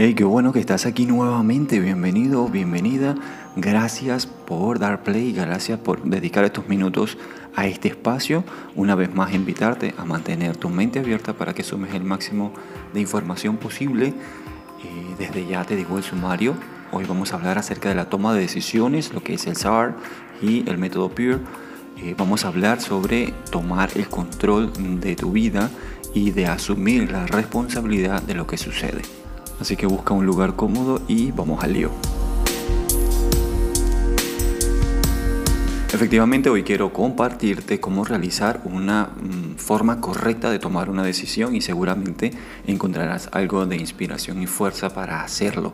Hey, qué bueno que estás aquí nuevamente. Bienvenido, bienvenida. Gracias por dar play, gracias por dedicar estos minutos a este espacio. Una vez más, invitarte a mantener tu mente abierta para que sumes el máximo de información posible. Eh, desde ya te digo el sumario. Hoy vamos a hablar acerca de la toma de decisiones, lo que es el SAR y el método PEER. Eh, vamos a hablar sobre tomar el control de tu vida y de asumir la responsabilidad de lo que sucede. Así que busca un lugar cómodo y vamos al lío. Efectivamente, hoy quiero compartirte cómo realizar una mm, forma correcta de tomar una decisión y seguramente encontrarás algo de inspiración y fuerza para hacerlo.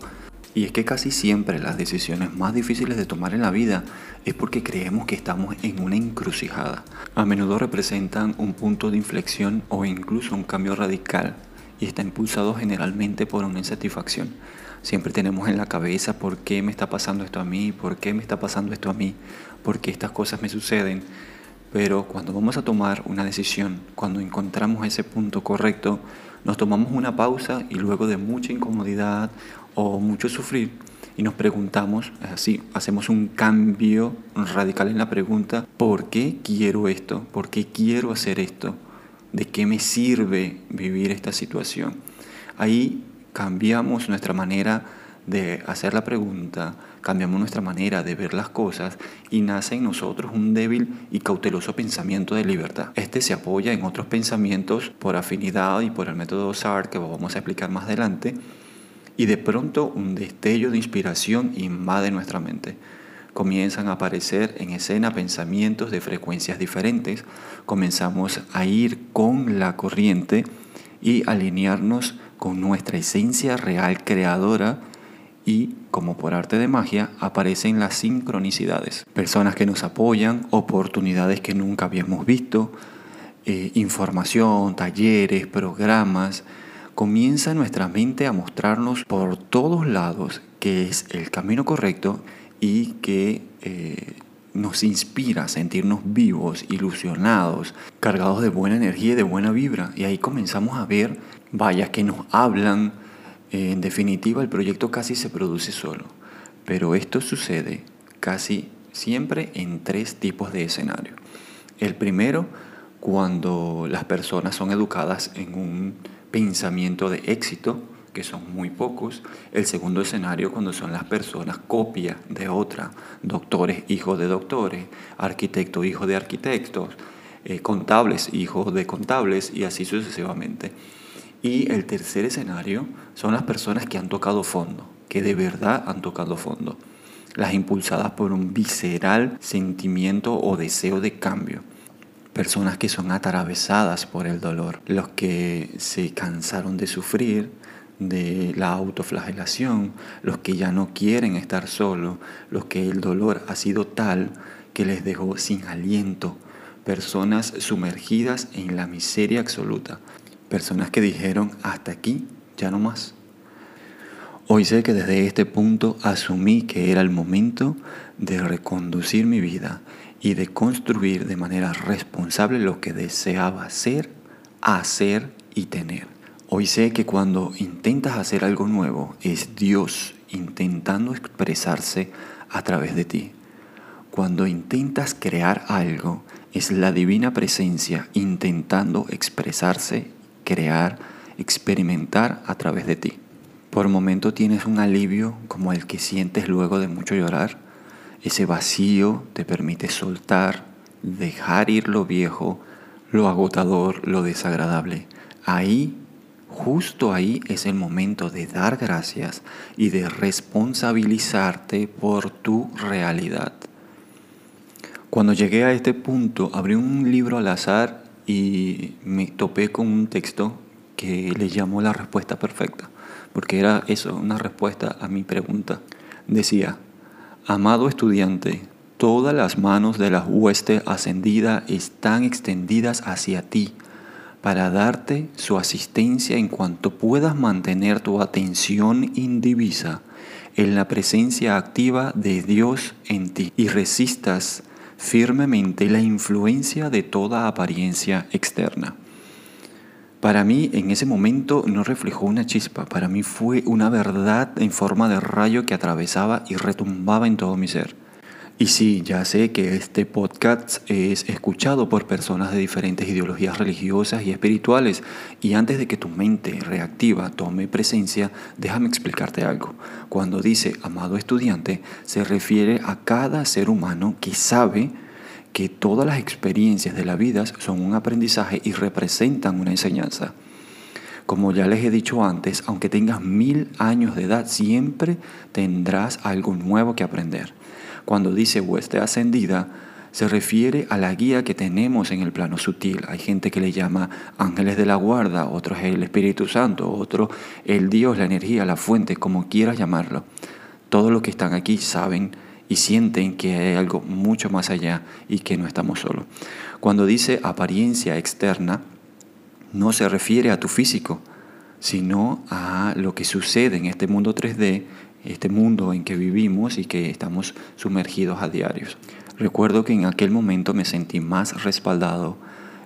Y es que casi siempre las decisiones más difíciles de tomar en la vida es porque creemos que estamos en una encrucijada. A menudo representan un punto de inflexión o incluso un cambio radical y está impulsado generalmente por una insatisfacción. Siempre tenemos en la cabeza por qué me está pasando esto a mí, por qué me está pasando esto a mí, por qué estas cosas me suceden. Pero cuando vamos a tomar una decisión, cuando encontramos ese punto correcto, nos tomamos una pausa y luego de mucha incomodidad o mucho sufrir y nos preguntamos, así, hacemos un cambio radical en la pregunta, ¿por qué quiero esto? ¿Por qué quiero hacer esto? ¿De qué me sirve vivir esta situación? Ahí cambiamos nuestra manera de hacer la pregunta, cambiamos nuestra manera de ver las cosas y nace en nosotros un débil y cauteloso pensamiento de libertad. Este se apoya en otros pensamientos por afinidad y por el método SAR que vamos a explicar más adelante y de pronto un destello de inspiración invade nuestra mente comienzan a aparecer en escena pensamientos de frecuencias diferentes, comenzamos a ir con la corriente y alinearnos con nuestra esencia real creadora y, como por arte de magia, aparecen las sincronicidades. Personas que nos apoyan, oportunidades que nunca habíamos visto, eh, información, talleres, programas. Comienza nuestra mente a mostrarnos por todos lados que es el camino correcto y que eh, nos inspira a sentirnos vivos, ilusionados, cargados de buena energía y de buena vibra. Y ahí comenzamos a ver vallas que nos hablan. en definitiva, el proyecto casi se produce solo. Pero esto sucede casi siempre en tres tipos de escenarios. El primero, cuando las personas son educadas en un pensamiento de éxito, que son muy pocos. El segundo escenario cuando son las personas copia de otra, doctores, hijos de doctores, arquitectos, hijos de arquitectos, eh, contables, hijos de contables y así sucesivamente. Y el tercer escenario son las personas que han tocado fondo, que de verdad han tocado fondo, las impulsadas por un visceral sentimiento o deseo de cambio personas que son atravesadas por el dolor, los que se cansaron de sufrir, de la autoflagelación, los que ya no quieren estar solos, los que el dolor ha sido tal que les dejó sin aliento, personas sumergidas en la miseria absoluta, personas que dijeron hasta aquí, ya no más. Hoy sé que desde este punto asumí que era el momento de reconducir mi vida y de construir de manera responsable lo que deseaba ser, hacer y tener. Hoy sé que cuando intentas hacer algo nuevo es Dios intentando expresarse a través de ti. Cuando intentas crear algo es la divina presencia intentando expresarse, crear, experimentar a través de ti. Por momento tienes un alivio como el que sientes luego de mucho llorar. Ese vacío te permite soltar, dejar ir lo viejo, lo agotador, lo desagradable. Ahí Justo ahí es el momento de dar gracias y de responsabilizarte por tu realidad. Cuando llegué a este punto, abrí un libro al azar y me topé con un texto que le llamó la respuesta perfecta, porque era eso, una respuesta a mi pregunta. Decía, amado estudiante, todas las manos de la hueste ascendida están extendidas hacia ti para darte su asistencia en cuanto puedas mantener tu atención indivisa en la presencia activa de Dios en ti y resistas firmemente la influencia de toda apariencia externa. Para mí en ese momento no reflejó una chispa, para mí fue una verdad en forma de rayo que atravesaba y retumbaba en todo mi ser. Y sí, ya sé que este podcast es escuchado por personas de diferentes ideologías religiosas y espirituales. Y antes de que tu mente reactiva tome presencia, déjame explicarte algo. Cuando dice amado estudiante, se refiere a cada ser humano que sabe que todas las experiencias de la vida son un aprendizaje y representan una enseñanza. Como ya les he dicho antes, aunque tengas mil años de edad, siempre tendrás algo nuevo que aprender. Cuando dice hueste ascendida, se refiere a la guía que tenemos en el plano sutil. Hay gente que le llama ángeles de la guarda, otros el Espíritu Santo, otro el Dios, la energía, la fuente, como quieras llamarlo. Todos los que están aquí saben y sienten que hay algo mucho más allá y que no estamos solos. Cuando dice apariencia externa, no se refiere a tu físico, sino a lo que sucede en este mundo 3D este mundo en que vivimos y que estamos sumergidos a diarios. Recuerdo que en aquel momento me sentí más respaldado,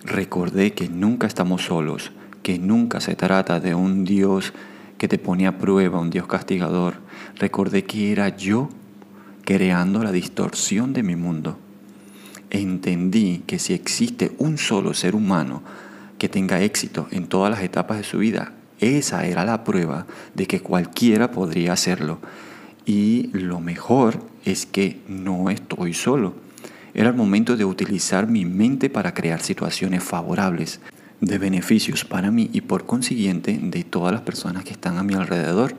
recordé que nunca estamos solos, que nunca se trata de un Dios que te pone a prueba, un Dios castigador. Recordé que era yo creando la distorsión de mi mundo. Entendí que si existe un solo ser humano que tenga éxito en todas las etapas de su vida, esa era la prueba de que cualquiera podría hacerlo. Y lo mejor es que no estoy solo. Era el momento de utilizar mi mente para crear situaciones favorables, de beneficios para mí y por consiguiente de todas las personas que están a mi alrededor.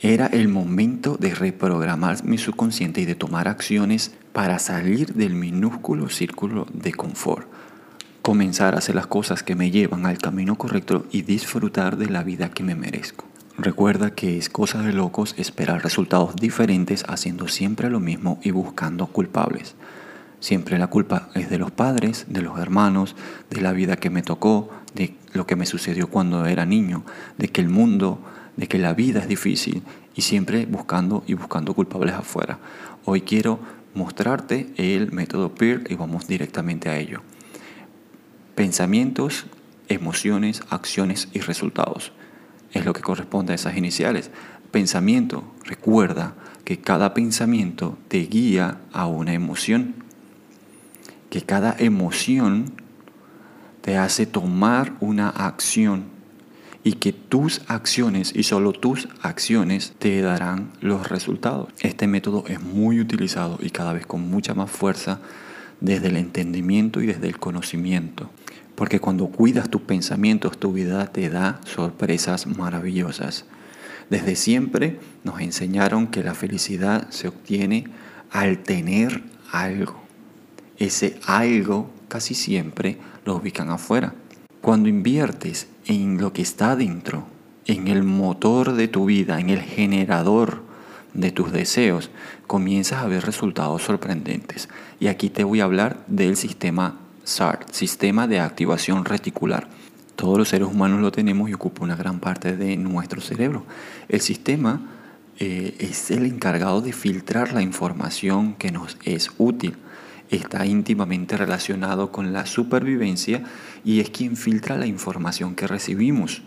Era el momento de reprogramar mi subconsciente y de tomar acciones para salir del minúsculo círculo de confort comenzar a hacer las cosas que me llevan al camino correcto y disfrutar de la vida que me merezco. Recuerda que es cosa de locos esperar resultados diferentes haciendo siempre lo mismo y buscando culpables. Siempre la culpa es de los padres, de los hermanos, de la vida que me tocó, de lo que me sucedió cuando era niño, de que el mundo, de que la vida es difícil y siempre buscando y buscando culpables afuera. Hoy quiero mostrarte el método PEER y vamos directamente a ello. Pensamientos, emociones, acciones y resultados. Es lo que corresponde a esas iniciales. Pensamiento, recuerda que cada pensamiento te guía a una emoción. Que cada emoción te hace tomar una acción y que tus acciones y solo tus acciones te darán los resultados. Este método es muy utilizado y cada vez con mucha más fuerza desde el entendimiento y desde el conocimiento. Porque cuando cuidas tus pensamientos, tu vida te da sorpresas maravillosas. Desde siempre nos enseñaron que la felicidad se obtiene al tener algo. Ese algo casi siempre lo ubican afuera. Cuando inviertes en lo que está dentro, en el motor de tu vida, en el generador de tus deseos, comienzas a ver resultados sorprendentes. Y aquí te voy a hablar del sistema SART, Sistema de Activación Reticular. Todos los seres humanos lo tenemos y ocupa una gran parte de nuestro cerebro. El sistema eh, es el encargado de filtrar la información que nos es útil. Está íntimamente relacionado con la supervivencia y es quien filtra la información que recibimos.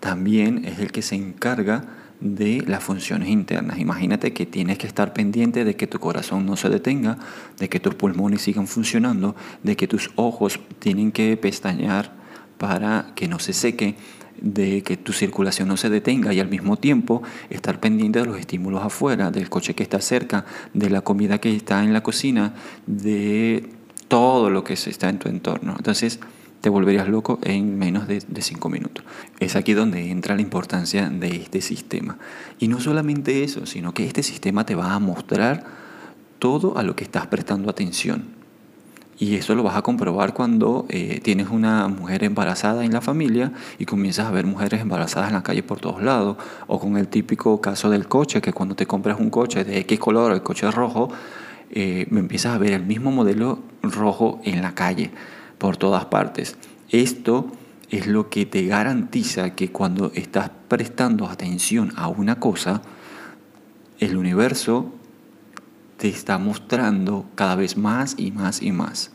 También es el que se encarga de las funciones internas. Imagínate que tienes que estar pendiente de que tu corazón no se detenga, de que tus pulmones sigan funcionando, de que tus ojos tienen que pestañear para que no se seque, de que tu circulación no se detenga y al mismo tiempo estar pendiente de los estímulos afuera, del coche que está cerca, de la comida que está en la cocina, de todo lo que está en tu entorno. Entonces, te volverías loco en menos de, cinco minutos. Es aquí donde entra la importancia de este sistema. Y no solamente eso, sino que este sistema te va a mostrar todo a lo que estás prestando atención. Y eso lo vas a comprobar cuando eh, tienes una mujer embarazada en la familia y comienzas a ver mujeres embarazadas en la calle por todos lados. O con el típico caso del coche, que cuando te compras un coche de X color, el coche rojo, eh, empiezas a ver el mismo modelo rojo en la calle por todas partes. Esto es lo que te garantiza que cuando estás prestando atención a una cosa, el universo te está mostrando cada vez más y más y más.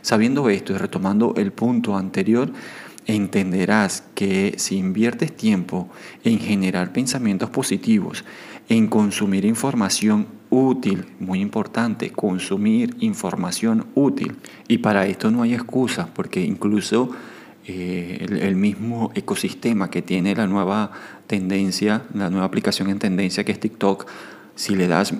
Sabiendo esto y retomando el punto anterior, entenderás que si inviertes tiempo en generar pensamientos positivos, en consumir información útil, muy importante, consumir información útil. Y para esto no hay excusa, porque incluso eh, el, mismo ecosistema que tiene la nueva tendencia, la nueva aplicación en tendencia que es TikTok, si le das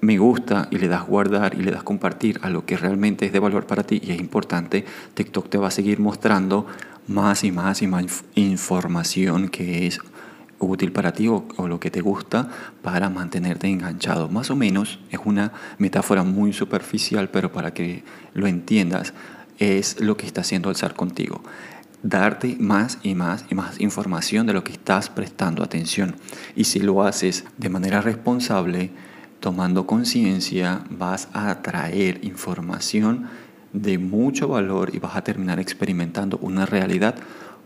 me gusta y le das guardar y le das compartir a lo que realmente es de valor para ti y es importante, TikTok te va a seguir mostrando más y más y más información que es útil para ti o, lo que te gusta para mantenerte enganchado. Más o menos es una metáfora muy superficial, pero para que lo entiendas, es lo que está haciendo Alzar contigo. Darte más y más y más información de lo que estás prestando atención. Y si lo haces de manera responsable, tomando conciencia, vas a atraer información de mucho valor y vas a terminar experimentando una realidad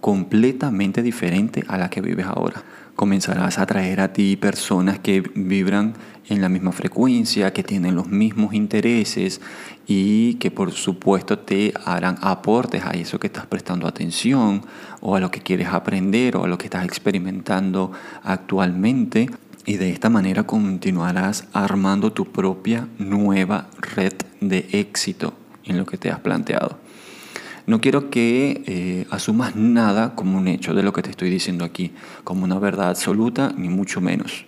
completamente diferente a la que vives ahora. Comenzarás a atraer a ti personas que vibran en la misma frecuencia, que tienen los mismos intereses y que por supuesto te harán aportes a eso que estás prestando atención o a lo que quieres aprender o a lo que estás experimentando actualmente. Y de esta manera continuarás armando tu propia nueva red de éxito en lo que te has planteado. No quiero que eh, asumas nada como un hecho de lo que te estoy diciendo aquí, como una verdad absoluta, ni mucho menos.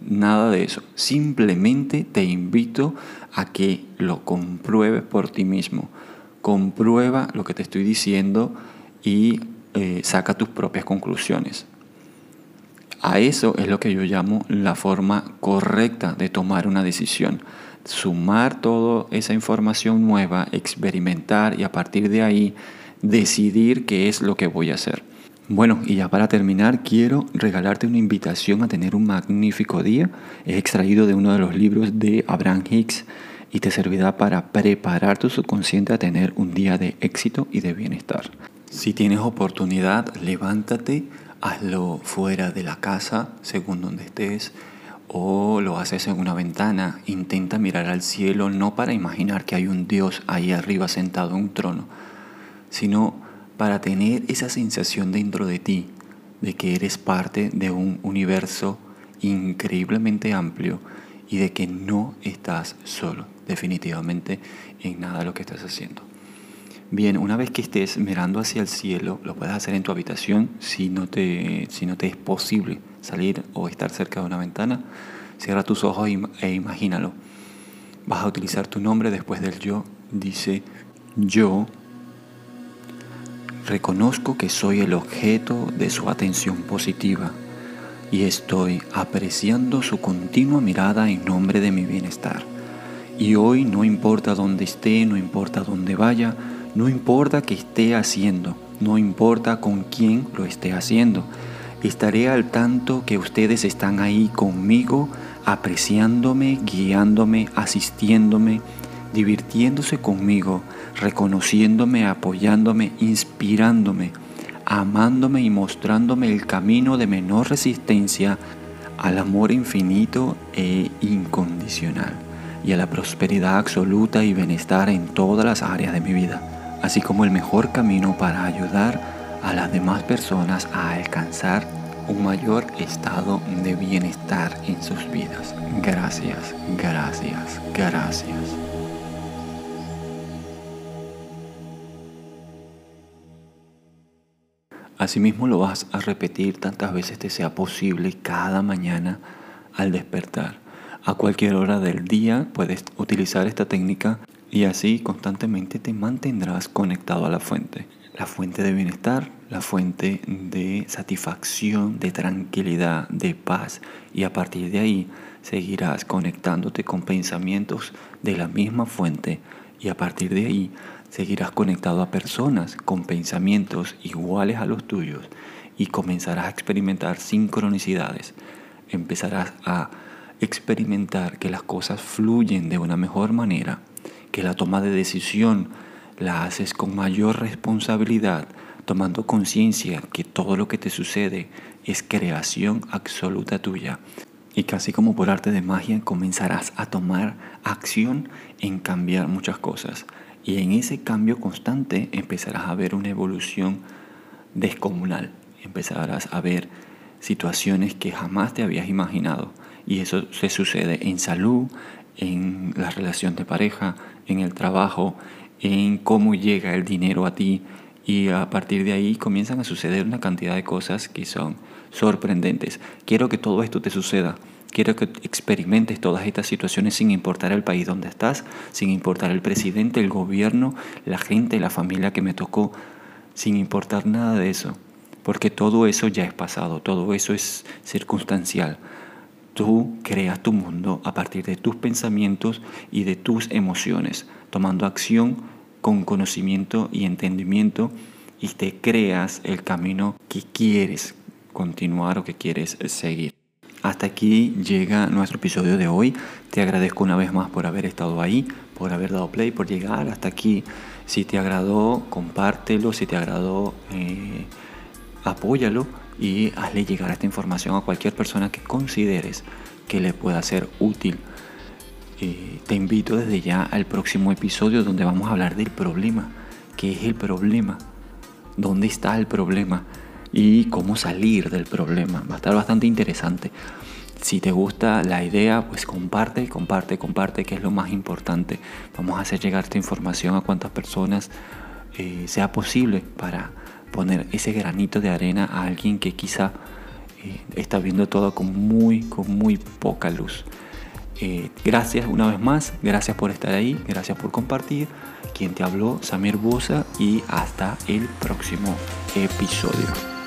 Nada de eso. Simplemente te invito a que lo compruebes por ti mismo. Comprueba lo que te estoy diciendo y eh, saca tus propias conclusiones. A eso es lo que yo llamo la forma correcta de tomar una decisión sumar toda esa información nueva, experimentar y a partir de ahí decidir qué es lo que voy a hacer. Bueno, y ya para terminar, quiero regalarte una invitación a tener un magnífico día. Es extraído de uno de los libros de Abraham Hicks y te servirá para preparar tu subconsciente a tener un día de éxito y de bienestar. Si tienes oportunidad, levántate, hazlo fuera de la casa, según donde estés o lo haces en una ventana, intenta mirar al cielo no para imaginar que hay un Dios ahí arriba sentado en un trono, sino para tener esa sensación dentro de ti de que eres parte de un universo increíblemente amplio y de que no estás solo, definitivamente, en nada lo que estás haciendo. Bien, una vez que estés mirando hacia el cielo, lo puedes hacer en tu habitación si no te, si no te es posible salir o estar cerca de una ventana, cierra tus ojos e imagínalo. Vas a utilizar tu nombre después del yo. Dice, yo reconozco que soy el objeto de su atención positiva y estoy apreciando su continua mirada en nombre de mi bienestar. Y hoy no importa dónde esté, no importa dónde vaya, no importa qué esté haciendo, no importa con quién lo esté haciendo, Estaré al tanto que ustedes están ahí conmigo, apreciándome, guiándome, asistiéndome, divirtiéndose conmigo, reconociéndome, apoyándome, inspirándome, amándome y mostrándome el camino de menor resistencia al amor infinito e incondicional y a la prosperidad absoluta y bienestar en todas las áreas de mi vida, así como el mejor camino para ayudar a las demás personas a alcanzar un mayor estado de bienestar en sus vidas. Gracias, gracias, gracias. Asimismo lo vas a repetir tantas veces te sea posible cada mañana al despertar. A cualquier hora del día puedes utilizar esta técnica y así constantemente te mantendrás conectado a la fuente la fuente de bienestar, la fuente de satisfacción, de tranquilidad, de paz. Y a partir de ahí seguirás conectándote con pensamientos de la misma fuente y a partir de ahí seguirás conectado a personas con pensamientos iguales a los tuyos y comenzarás a experimentar sincronicidades. Empezarás a experimentar que las cosas fluyen de una mejor manera, que la toma de decisión la haces con mayor responsabilidad, tomando conciencia que todo lo que te sucede es creación absoluta tuya. Y casi como por arte de magia comenzarás a tomar acción en cambiar muchas cosas. Y en ese cambio constante empezarás a ver una evolución descomunal. Empezarás a ver situaciones que jamás te habías imaginado. Y eso se sucede en salud, en la relación de pareja, en el trabajo, en cómo llega el dinero a ti. Y a partir de ahí comienzan a suceder una cantidad de cosas que son sorprendentes. Quiero que todo esto te suceda. Quiero que experimentes todas estas situaciones sin importar el país donde estás, sin importar el presidente, el gobierno, la gente, la familia que me tocó, sin importar nada de eso. Porque todo eso ya es pasado, todo eso es circunstancial. Tú creas tu mundo a partir de tus pensamientos y de tus emociones, tomando acción con conocimiento y entendimiento y te creas el camino que quieres continuar o que quieres seguir. Hasta aquí llega nuestro episodio de hoy. Te agradezco una vez más por haber estado ahí, por haber dado play, por llegar hasta aquí. Si te agradó, compártelo. Si te agradó, eh, apóyalo y hazle llegar esta información a cualquier persona que consideres que le pueda ser útil. Eh, te invito desde ya al próximo episodio donde vamos a hablar del problema. ¿Qué es el problema? ¿Dónde está el problema? y cómo salir del problema. Va a estar bastante interesante. Si te gusta la idea, pues comparte, comparte, comparte, que es lo más importante. Vamos a hacer llegar esta información a cuantas personas eh, sea posible para poner ese granito de arena a alguien que quizá eh, está viendo todo con muy, con muy poca luz. Eh, gracias una vez más, gracias por estar ahí, gracias por compartir. Quien te habló, Samir Bosa, y hasta el próximo episodio.